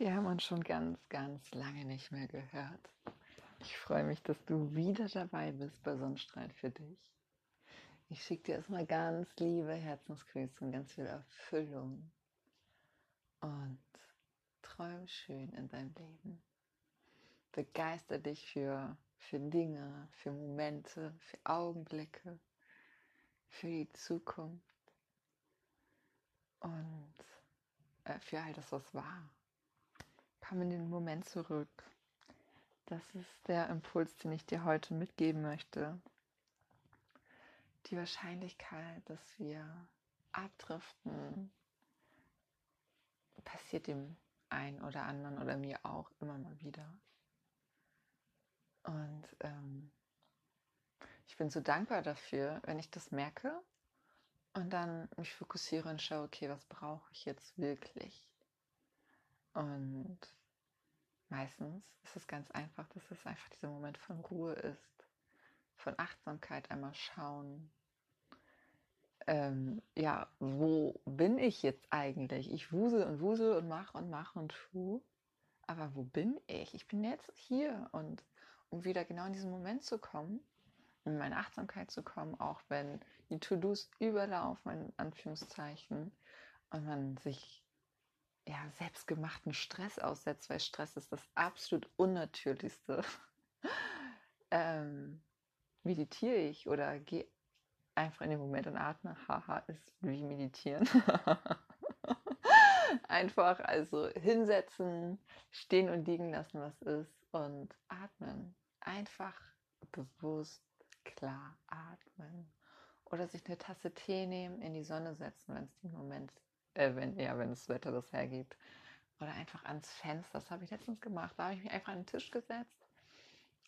Wir haben uns schon ganz, ganz lange nicht mehr gehört. Ich freue mich, dass du wieder dabei bist bei Sonnenstrahlen für dich. Ich schicke dir erstmal ganz liebe Herzensgrüße und ganz viel Erfüllung. Und träum schön in deinem Leben. Begeister dich für, für Dinge, für Momente, für Augenblicke, für die Zukunft und äh, für all das, was war komm in den Moment zurück. Das ist der Impuls, den ich dir heute mitgeben möchte. Die Wahrscheinlichkeit, dass wir abdriften, passiert dem einen oder anderen oder mir auch immer mal wieder. Und ähm, ich bin so dankbar dafür, wenn ich das merke und dann mich fokussiere und schaue, okay, was brauche ich jetzt wirklich? Und Meistens ist es ganz einfach, dass es einfach dieser Moment von Ruhe ist, von Achtsamkeit einmal schauen. Ähm, ja, wo bin ich jetzt eigentlich? Ich wusel und wusel und mache und mache und tu. Aber wo bin ich? Ich bin jetzt hier und um wieder genau in diesen Moment zu kommen, in meine Achtsamkeit zu kommen, auch wenn die To-Dos überlaufen, in Anführungszeichen, und man sich ja, selbstgemachten Stress aussetzt, weil Stress ist das absolut Unnatürlichste. ähm, meditiere ich oder gehe einfach in den Moment und atme. Haha, ist wie meditieren. einfach also hinsetzen, stehen und liegen lassen, was ist und atmen. Einfach bewusst klar atmen. Oder sich eine Tasse Tee nehmen, in die Sonne setzen, wenn es den Moment äh, wenn, ja, wenn das Wetter das hergibt. Oder einfach ans Fenster. Das habe ich letztens gemacht. Da habe ich mich einfach an den Tisch gesetzt,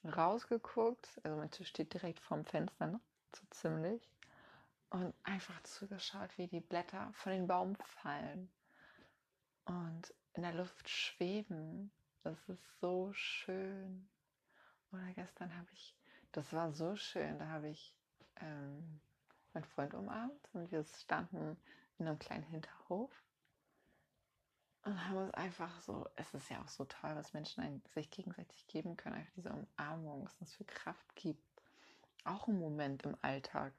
rausgeguckt. Also mein Tisch steht direkt vorm Fenster, ne? so ziemlich. Und einfach zugeschaut, wie die Blätter von den Baum fallen und in der Luft schweben. Das ist so schön. Oder gestern habe ich, das war so schön, da habe ich ähm, meinen Freund umarmt und wir standen in einem kleinen Hinterhof und haben uns einfach so, es ist ja auch so toll, was Menschen sich gegenseitig geben können, einfach diese Umarmung, was es für Kraft gibt. Auch ein Moment im Alltag,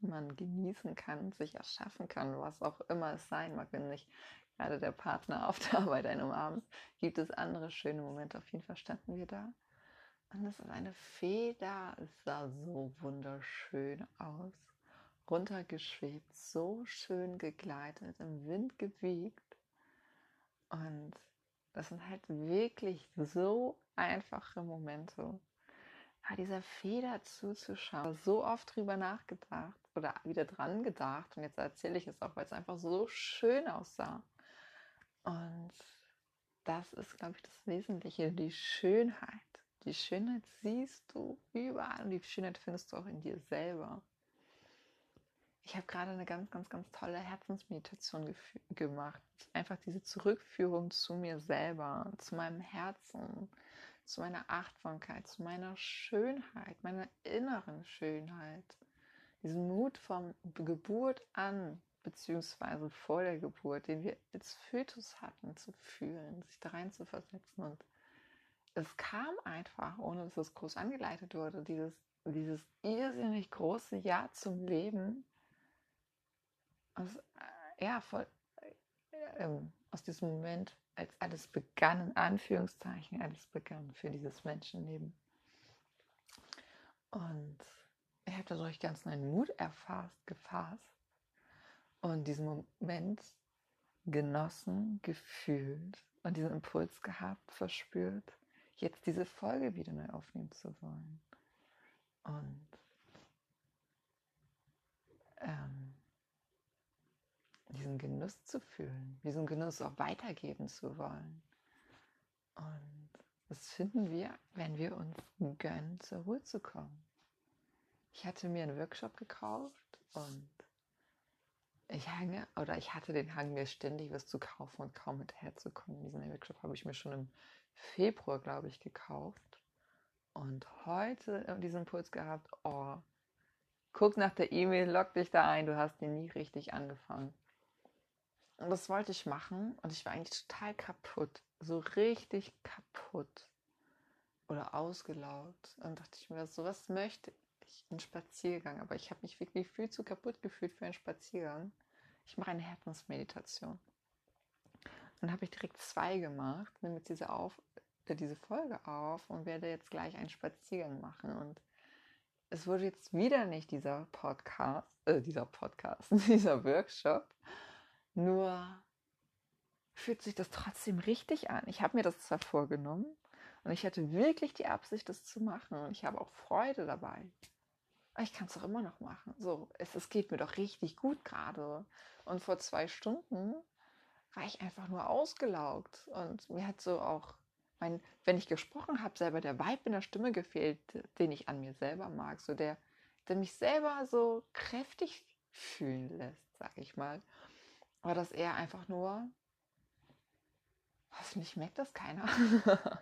den man genießen kann, sich erschaffen kann, was auch immer es sein mag, wenn nicht gerade der Partner auf der Arbeit einen umarmt, gibt es andere schöne Momente. Auf jeden Fall standen wir da. Und es ist eine Feder, es sah so wunderschön aus runtergeschwebt, so schön gegleitet, im Wind gewiegt. Und das sind halt wirklich so einfache Momente. Aber dieser Feder zuzuschauen, so oft drüber nachgedacht oder wieder dran gedacht. Und jetzt erzähle ich es auch, weil es einfach so schön aussah. Und das ist, glaube ich, das Wesentliche, die Schönheit. Die Schönheit siehst du überall und die Schönheit findest du auch in dir selber. Ich habe gerade eine ganz, ganz, ganz tolle Herzensmeditation gemacht. Einfach diese Zurückführung zu mir selber, zu meinem Herzen, zu meiner Achtsamkeit, zu meiner Schönheit, meiner inneren Schönheit. Diesen Mut vom Geburt an, beziehungsweise vor der Geburt, den wir als Fötus hatten, zu fühlen, sich da rein zu versetzen. Und es kam einfach, ohne dass es groß angeleitet wurde, dieses, dieses irrsinnig große Ja zum Leben aus, äh, ja, voll, äh, ähm, aus diesem Moment, als alles begann, in Anführungszeichen, alles begann für dieses Menschenleben. Und ich habe dadurch ganz neuen Mut erfasst, gefasst und diesen Moment genossen, gefühlt und diesen Impuls gehabt, verspürt, jetzt diese Folge wieder neu aufnehmen zu wollen. Und ähm, diesen Genuss zu fühlen, diesen Genuss auch weitergeben zu wollen. Und das finden wir, wenn wir uns gönnen, zur Ruhe zu kommen. Ich hatte mir einen Workshop gekauft und ich hange, oder ich hatte den Hang, mir ständig was zu kaufen und kaum hinterherzukommen. Diesen Workshop habe ich mir schon im Februar, glaube ich, gekauft. Und heute diesen Impuls gehabt, oh, guck nach der E-Mail, log dich da ein, du hast den nie richtig angefangen. Und das wollte ich machen und ich war eigentlich total kaputt. So richtig kaputt. Oder ausgelaugt. Und dachte ich mir, so was möchte ich? Ein Spaziergang. Aber ich habe mich wirklich viel zu kaputt gefühlt für einen Spaziergang. Ich mache eine Herzensmeditation. Dann habe ich direkt zwei gemacht, nehme jetzt diese, auf, äh, diese Folge auf und werde jetzt gleich einen Spaziergang machen. Und es wurde jetzt wieder nicht dieser Podcast, äh, dieser Podcast, dieser Workshop. Nur fühlt sich das trotzdem richtig an. Ich habe mir das zwar vorgenommen und ich hatte wirklich die Absicht, das zu machen und ich habe auch Freude dabei. Aber ich kann es doch immer noch machen. So, es, es geht mir doch richtig gut gerade. Und vor zwei Stunden war ich einfach nur ausgelaugt und mir hat so auch mein, wenn ich gesprochen habe, selber der Vibe in der Stimme gefehlt, den ich an mir selber mag, so der, der mich selber so kräftig fühlen lässt, sag ich mal. War das eher einfach nur, hoffentlich merkt das keiner.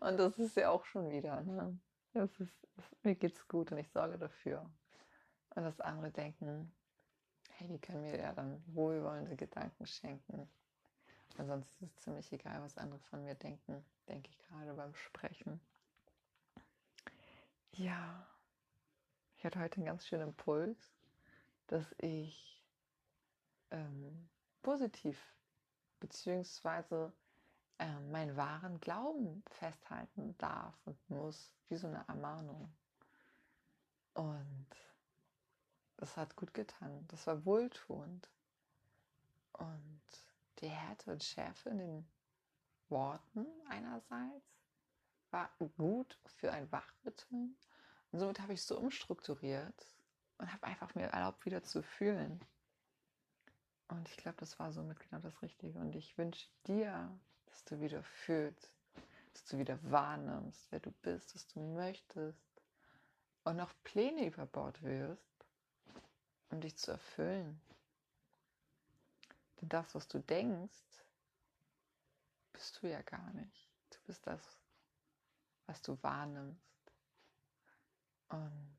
und das ist ja auch schon wieder, ne? Das ist, das, mir geht's gut und ich sorge dafür. Und das andere denken, hey, die können mir ja dann wohlwollende Gedanken schenken. Ansonsten ist es ziemlich egal, was andere von mir denken, denke ich gerade beim Sprechen. Ja, ich hatte heute einen ganz schönen Impuls, dass ich ähm, positiv beziehungsweise äh, meinen wahren Glauben festhalten darf und muss, wie so eine Ermahnung. Und das hat gut getan. Das war wohltuend. Und die Härte und Schärfe in den Worten einerseits war gut für ein Wachrütteln. Und somit habe ich so umstrukturiert und habe einfach mir erlaubt, wieder zu fühlen. Und ich glaube, das war somit genau das Richtige. Und ich wünsche dir, dass du wieder fühlst, dass du wieder wahrnimmst, wer du bist, was du möchtest und noch Pläne überbaut wirst, um dich zu erfüllen. Denn das, was du denkst, bist du ja gar nicht. Du bist das, was du wahrnimmst. Und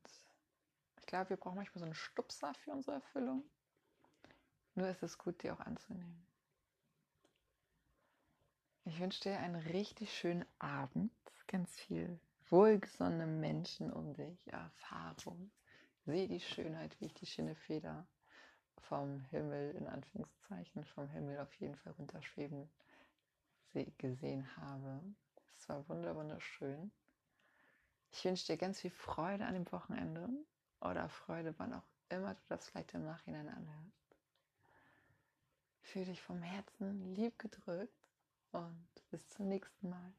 ich glaube, wir brauchen manchmal so einen Stupser für unsere Erfüllung. Nur ist es gut, die auch anzunehmen. Ich wünsche dir einen richtig schönen Abend, ganz viel wohlgesonnene Menschen um dich, Erfahrung. Sehe die Schönheit, wie ich die schöne Feder vom Himmel, in Anführungszeichen, vom Himmel auf jeden Fall runterschweben gesehen habe. Es war wunderschön. Ich wünsche dir ganz viel Freude an dem Wochenende oder Freude, wann auch immer du das vielleicht im Nachhinein anhörst. Fühl dich vom Herzen lieb gedrückt und bis zum nächsten Mal.